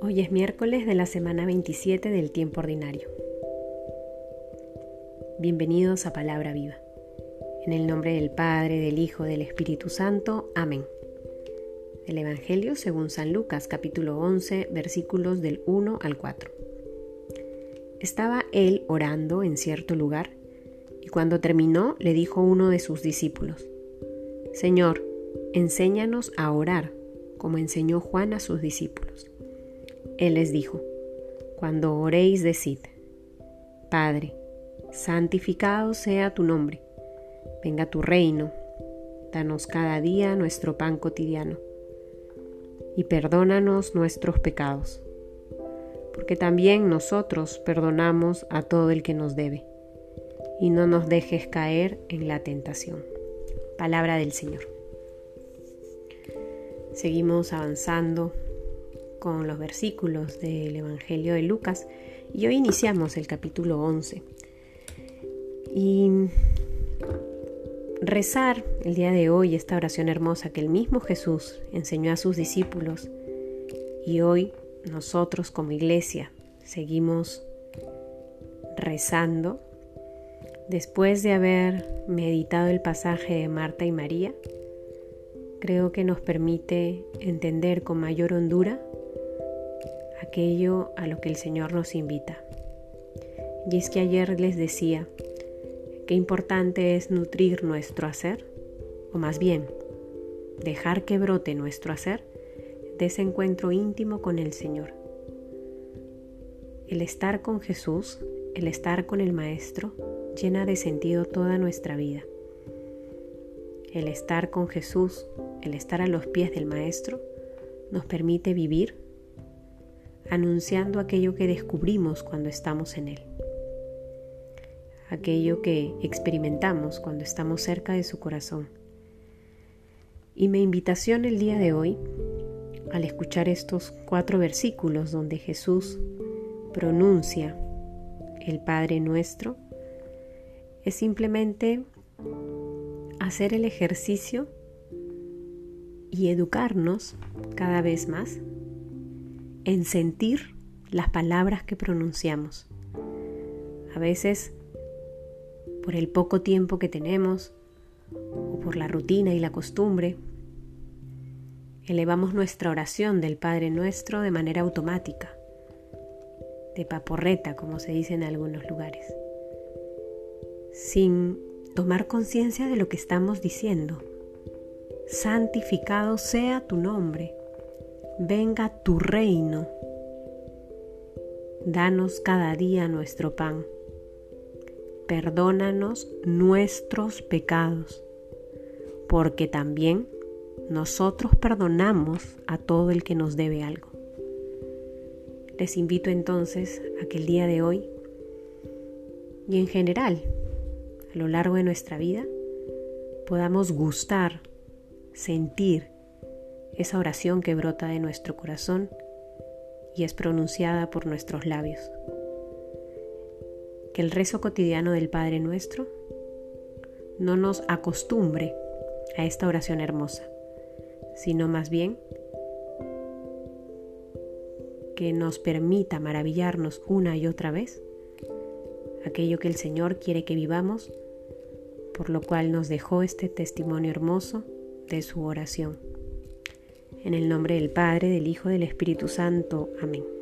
Hoy es miércoles de la semana 27 del tiempo ordinario. Bienvenidos a Palabra Viva. En el nombre del Padre, del Hijo, del Espíritu Santo. Amén. El Evangelio según San Lucas capítulo 11 versículos del 1 al 4. Estaba él orando en cierto lugar y cuando terminó le dijo uno de sus discípulos, Señor, enséñanos a orar como enseñó Juan a sus discípulos. Él les dijo, Cuando oréis decid, Padre, santificado sea tu nombre, venga tu reino, danos cada día nuestro pan cotidiano y perdónanos nuestros pecados, porque también nosotros perdonamos a todo el que nos debe, y no nos dejes caer en la tentación. Palabra del Señor. Seguimos avanzando con los versículos del Evangelio de Lucas y hoy iniciamos el capítulo 11. Y rezar el día de hoy esta oración hermosa que el mismo Jesús enseñó a sus discípulos y hoy nosotros como iglesia seguimos rezando después de haber meditado el pasaje de Marta y María, creo que nos permite entender con mayor hondura aquello a lo que el Señor nos invita. Y es que ayer les decía, Qué importante es nutrir nuestro hacer, o más bien, dejar que brote nuestro hacer de ese encuentro íntimo con el Señor. El estar con Jesús, el estar con el Maestro, llena de sentido toda nuestra vida. El estar con Jesús, el estar a los pies del Maestro, nos permite vivir anunciando aquello que descubrimos cuando estamos en Él aquello que experimentamos cuando estamos cerca de su corazón. Y mi invitación el día de hoy, al escuchar estos cuatro versículos donde Jesús pronuncia el Padre nuestro, es simplemente hacer el ejercicio y educarnos cada vez más en sentir las palabras que pronunciamos. A veces por el poco tiempo que tenemos o por la rutina y la costumbre, elevamos nuestra oración del Padre nuestro de manera automática, de paporreta, como se dice en algunos lugares, sin tomar conciencia de lo que estamos diciendo. Santificado sea tu nombre, venga tu reino, danos cada día nuestro pan perdónanos nuestros pecados, porque también nosotros perdonamos a todo el que nos debe algo. Les invito entonces a que el día de hoy y en general a lo largo de nuestra vida podamos gustar, sentir esa oración que brota de nuestro corazón y es pronunciada por nuestros labios. Que el rezo cotidiano del Padre Nuestro no nos acostumbre a esta oración hermosa, sino más bien que nos permita maravillarnos una y otra vez aquello que el Señor quiere que vivamos, por lo cual nos dejó este testimonio hermoso de su oración. En el nombre del Padre, del Hijo y del Espíritu Santo. Amén.